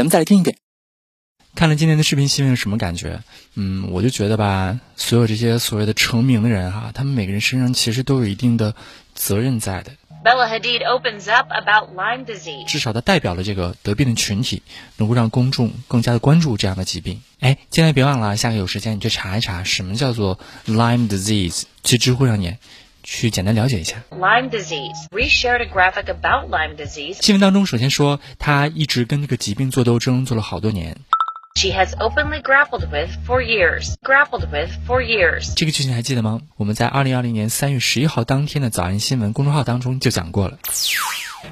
咱们再来听一遍。看了今天的视频新闻有什么感觉？嗯，我就觉得吧，所有这些所谓的成名的人哈、他们每个人身上其实都有一定的责任在的，Bella Hadid opens up about Lyme disease. 至少它代表了这个得病的群体，能够让公众更加的关注这样的疾病。哎，今天别忘了，下个有时间你去查一查什么叫做 Lyme disease，去知乎上面去简单了解一下。Lyme disease. Reshared a graphic about Lyme disease. 新闻当中首先说，他一直跟这个疾病做斗争，做了好多年。She has openly grappled with for years. Grappled with for years. 这个剧情还记得吗？我们在二零二零年三月十一号当天的早安新闻公众号当中就讲过了。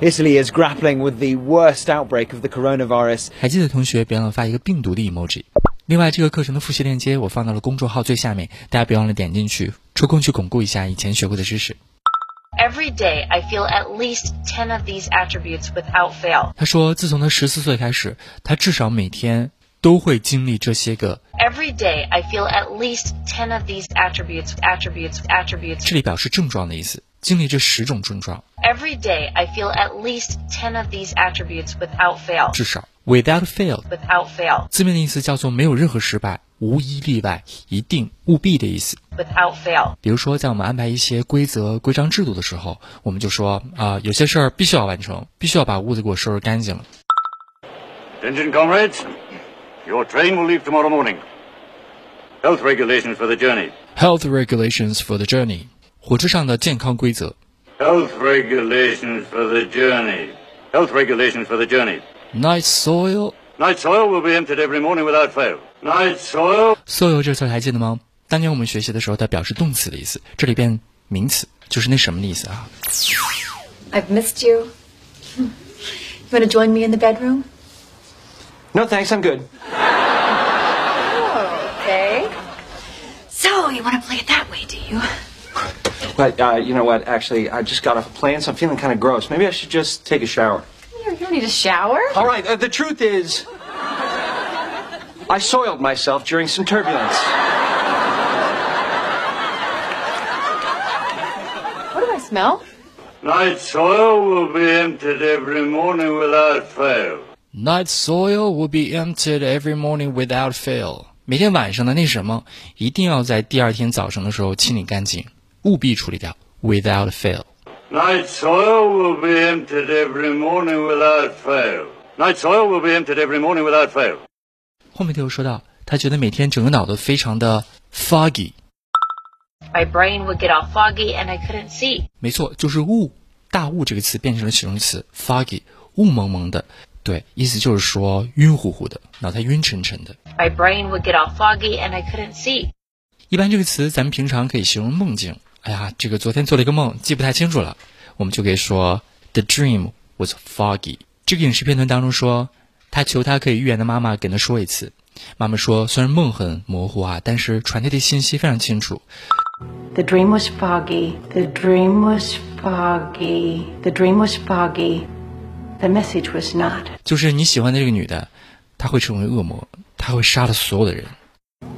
Italy is grappling with the worst outbreak of the coronavirus. 还记得同学别忘了发一个病毒的 emoji。另外，这个课程的复习链接我放到了公众号最下面，大家别忘了点进去，抽空去巩固一下以前学过的知识。Every day I feel at least ten of these attributes without fail. 他说，自从他十四岁开始，他至少每天都会经历这些个。Every day I feel at least ten of these attributes, attributes, attributes. 这里表示症状的意思，经历这十种症状，Every day I feel at least ten of these attributes without fail. 至少 without fail，Without fail. 字面的意思叫做没有任何失败，无一例外，一定务必的意思。Without fail. 比如说，在我们安排一些规则、规章制度的时候，我们就说啊、有些事儿必须要完成，必须要把屋子给我收拾干净了。Attention, comrades. Your train will leave tomorrow morning. Health regulations for the journey. Health regulations for the journey，火车上的健康规则。Health regulations for the journey. Health regulations for the journey. Night soil Night soil will be emptied every morning without fail. Night soil. soil 这词儿还记得吗？当年我们学习的时候，它表示动词的意思，这里变名词，就是那什么的意思啊。 I've missed you. You want to join me in the bedroom? No thanks, I'm good. Okay. So, you want to play it that way, do you? But, uh, you know what? Actually, I just got off a plane, so I'm feeling kind of gross. Maybe I should just take a shower. You don't need a shower. All right, uh, the truth is, I soiled myself during some turbulence. What do I smell? Night soil will be emptied every morning without fail. Night soil will be emptied every morning without fail。每天晚上的那什么，一定要在第二天早上的时候清理干净，务必处理掉，without fail。 Night soil will be emptied every morning without fail. Night soil will be emptied every morning without fail. 后面他又说到，他觉得每天整个脑子非常的 foggy，My brain would get all foggy and I couldn't see. 没错，就是雾，大雾这个词变成了形容词 foggy，雾蒙蒙的。对，意思就是说晕乎乎的，脑袋晕沉沉的。My brain would get all foggy and I couldn't see. 一般这个词咱们平常可以形容梦境。哎呀，这个昨天做了一个梦，记不太清楚了，我们就可以说 The dream was foggy。这个影视片段当中说，他求他可以预言的妈妈跟他说一次。妈妈说，虽然梦很模糊啊，但是传递的信息非常清楚。The dream was foggy. The dream was foggy. The dream was foggy. The message was not. 就是你喜欢的这个女的，她会成为恶魔，她会杀了所有的人。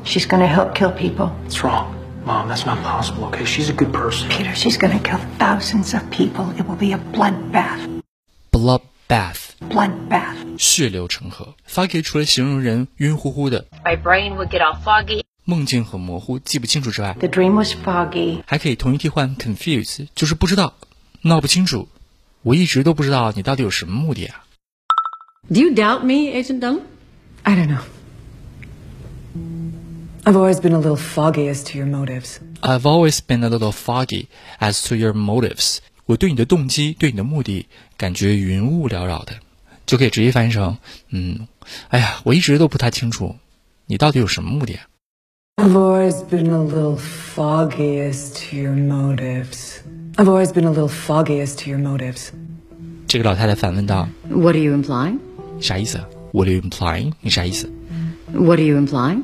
She's gonna help kill people. What's wrong? Mom, that's not possible, okay? She's a good person. Peter, she's gonna kill thousands of people. It will be a bloodbath. Bloodbath， Bloodbath. 血流成河。foggy 除了形容人晕乎乎的、 My brain would get all foggy 梦境很模糊、记不清楚之外， The dream was foggy. 还可以同义替换 confuse，就是不知道、闹不清楚。我一直都不知道你到底有什么目的啊！ Do you doubt me, Agent Dunn? I don't know. I've always been a little foggy as to your motives. I've always been a little foggy as to your motives。我对你的动机、对你的目的感觉云雾缭绕的，就可以直接翻译成：嗯，哎呀，我一直都不太清楚，你到底有什么目的啊？ I've always been a little foggy as to your motives. I've always been a little foggy as to your motives. 这个老太太反问道 What are you implying?：“ 啥意思啊？ What are you implying？你啥意思？ What are you implying?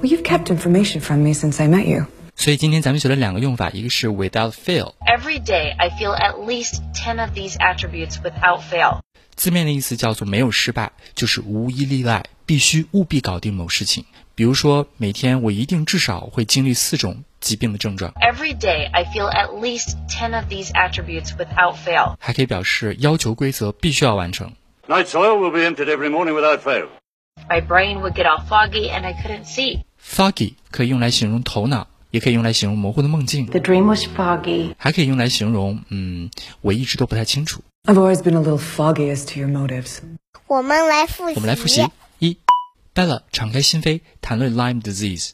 Well, you've kept information from me since I met you. 所以今天咱们学了两个用法，一个是 without fail，Every day, I feel at least ten of these attributes without fail. 字面的意思叫做没有失败，就是无一例外，必须务必搞定某事情。比如说，每天我一定至少会经历四种疾病的症状，Every day, I feel at least ten of these attributes without fail. 还可以表示要求规则必须要完成。Night soil will be emptied every morning without fail. My brain would get all foggy and I couldn't see. Foggy 可以用来形容头脑，也可以用来形容模糊的梦境， The dream was foggy. 还可以用来形容嗯，我一直都不太清楚。 I've always been a little foggy as to your motives. 我们来复习。我们来复习：一，Bella 敞开心扉谈论 Lyme disease；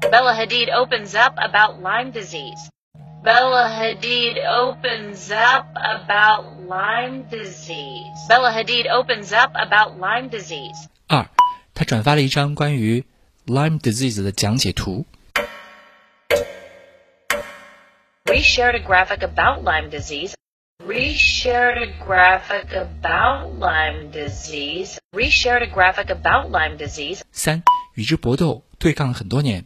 Bella Hadid opens up about Lyme disease. Bella Hadid opens up about Lyme disease. Bella Hadid opens up about Lyme disease. 二，他转发了一张关于 Lyme disease 的讲解图。 We shared a graphic about Lyme disease. We shared a graphic about Lyme disease. We shared a graphic about Lyme disease. 三，与之搏斗，对抗了很多年。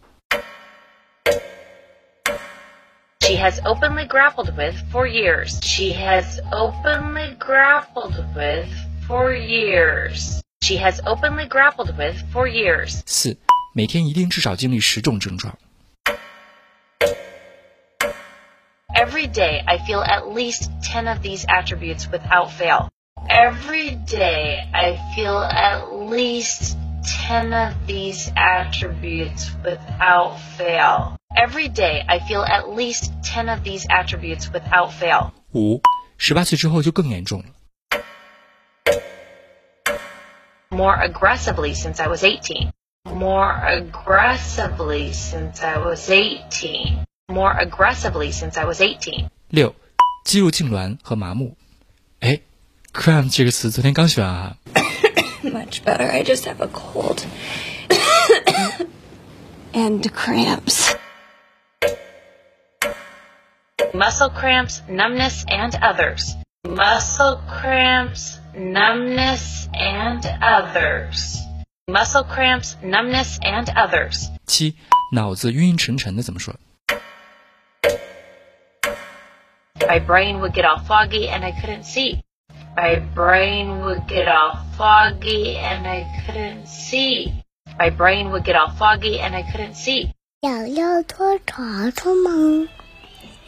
has openly grappled with for years. She has openly grappled with for years. She has openly grappled with for years. 四，每天一定至少经历十种症状。 Every day, I feel at least 10 of these attributes without fail. Every day, I feel at least 10 of these attributes without fail. Every day, I feel at least 10 of these attributes without fail. 五，十八岁之后就更严重了。 More aggressively since I was 18. More aggressively since I was 18. More aggressively since I was 18. 六，肌肉痉挛和麻木。哎，cramp 这个词昨天刚学完啊。 Much better. I just have a cold. and cramps. Muscle cramps, numbness, and others. Muscle cramps, numbness, and others. Muscle cramps, numbness, and others. 七，脑子晕晕沉沉的怎么说？ My brain would get all foggy and I couldn't see. My brain would get all foggy and I couldn't see. My brain would get all foggy and I couldn't see. 想要拖床床吗？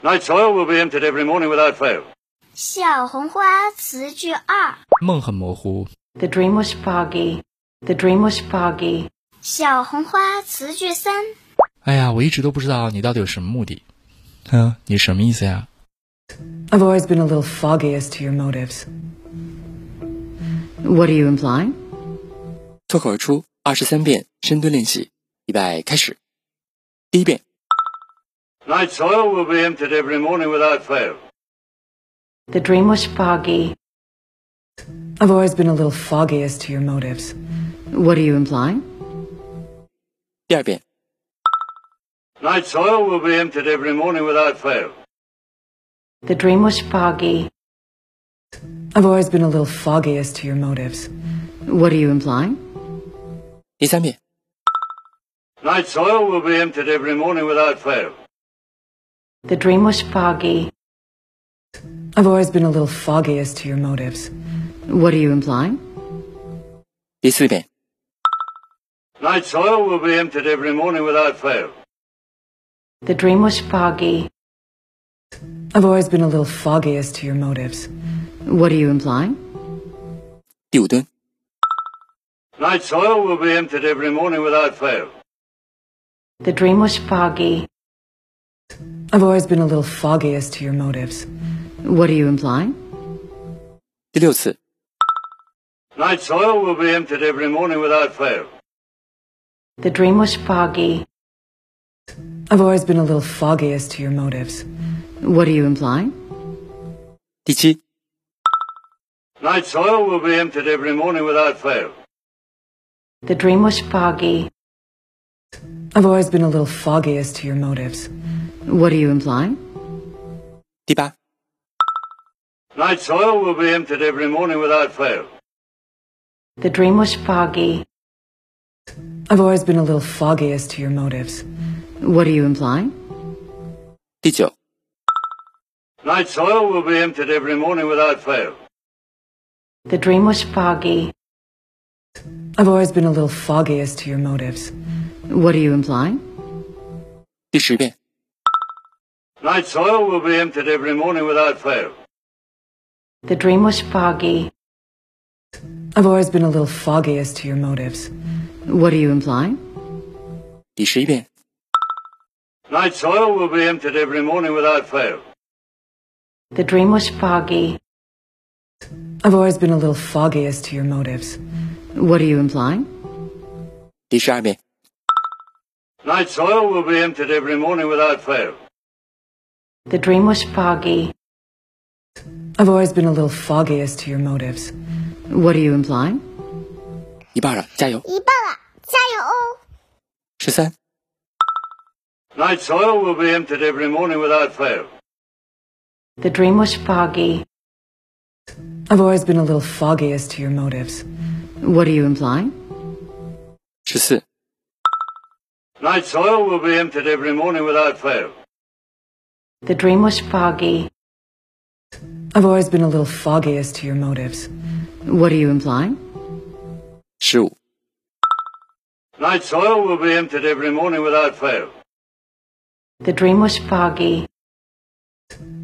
Night soil will be emptied every morning without fail. 小红花词句二：梦很模糊，The dream was foggy. The dream was foggy. 小红花词句三：哎呀，我一直都不知道你到底有什么目的。嗯，你什么意思呀？I've always been a little foggy as to your motives. What are you implying? 脱口而出二十三遍深蹲练习，预备开始。第一遍，Night soil will be emptied every morning without fail. The dream was foggy. I've always been a little foggy as to your motives. What are you implying? 第二遍， Night soil will be emptied every morning without fail. The dream was foggy. I've always been a little foggy as to your motives. What are you implying? 第三遍， Night soil will be emptied every morning without fail. The dream was foggy. I've always been a little foggy as to your motives. What are you implying? 비수배. Night soil will be emptied every morning without fail. The dream was foggy. I've always been a little foggy as to your motives. What are you implying? 띄우든. Night soil will be emptied every morning without fail. The dream was foggy. I've always been a little foggy as to your motives. What are you implying? 第六次， Night soil will be emptied every morning without fail. The dream was foggy. I've always been a little foggy as to your motives. What are you implying? 第七， Night soil will be emptied every morning without fail. The dream was foggy. I've always been a little foggy as to your motives. What are you implying? 第八， Night soil will be emptied every morning without fail. The dream was foggy. I've always been a little foggy as to your motives. What are you implying? 第九， Night soil will be emptied every morning without fail. The dream was foggy. I've always been a little foggy as to your motives. What are you implying? 第十遍， Night soil will be emptied every morning without fail. The dream was foggy. I've always been a little foggy as to your motives. What are you implying? 第十一遍， Night soil will be emptied every morning without fail. The dream was foggy. I've always been a little foggy as to your motives. What are you implying? 第十二遍， Night soil will be emptied every morning without fail. The dream was foggy. I've always been a little foggy as to your motives. What are you implying? 一半了，加油！一半了，加油哦！十三、 Night soil will be emptied every morning without fail. The dream was foggy. I've always been a little foggy as to your motives. What are you implying? 十四、 Night soil will be emptied every morning without fail. The dream was foggy. I've always been a little foggy as to your motives. What are you implying? Sure. Night soil will be emptied every morning without fail. The dream was foggy.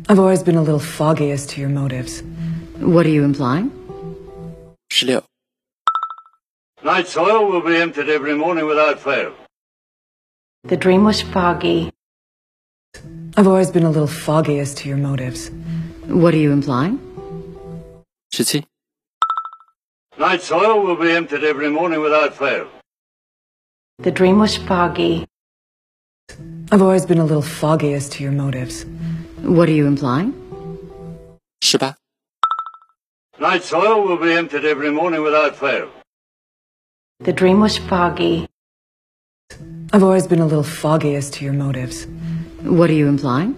I've always been a little foggy as to your motives. What are you implying? Sure. Night soil will be emptied every morning without fail. The dream was foggy. I've always been a little foggy as to your motives. What are you implying? City. Night soil will be emptied every morning without fail. The dream was foggy. I've always been a little foggy as to your motives. What are you implying? Shiba. Night soil will be emptied every morning without fail. The dream was foggy. I've always been a little foggy as to your motives. What are you implying?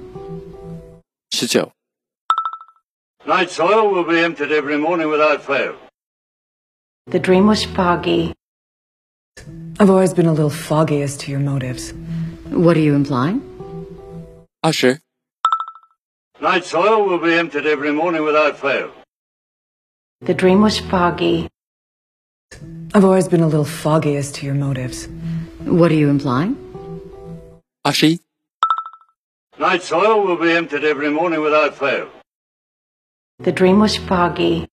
Sit down. Night soil will be emptied every morning without fail. The dream was foggy. I've always been a little foggy as to your motives. What are you implying? Usher. Night soil will be emptied every morning without fail. The dream was foggy. I've always been a little foggy as to your motives. What are you implying? Ashi. Night soil will be emptied every morning without fail. The dream was foggy.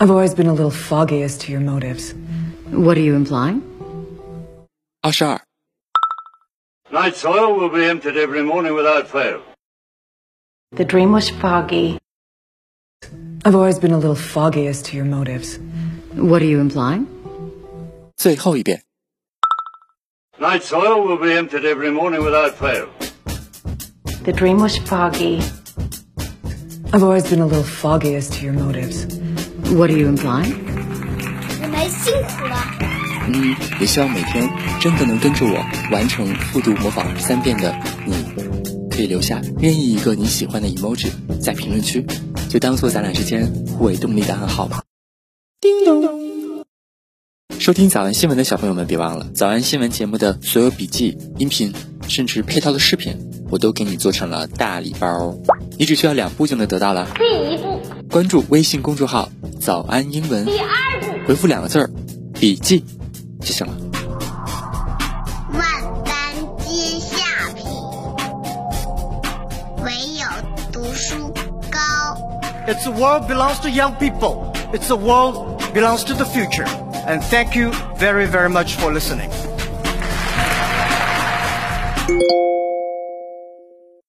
I've always been a little foggy as to your motives. What are you implying? Ashar. Night soil will be emptied every morning without fail. The dream was foggy. I've always been a little foggy as to your motives. What are you implying? 最后一遍. Night soil will be emptied every morning without fail. The dream was foggy. I've always been a little foggy as to your motives. What are you implying? 你们辛苦了。嗯，也希望每天真的能跟着我完成复读模仿三遍的你，可以留下任意一个你喜欢的 emoji 在评论区，就当做咱俩之间互为动力的暗号吧。叮咚！收听早安新闻的小朋友们，别忘了早安新闻节目的所有笔记、音频，甚至配套的视频，我都给你做成了大礼包，你只需要两步就能得到了。第一步，关注微信公众号“早安英文第二步，”，回复两个字儿“笔记”就行了。万般皆下品，唯有读书高。It's a world belongs to young people. It's a world belongs to the future. And thank you very, very much for listening.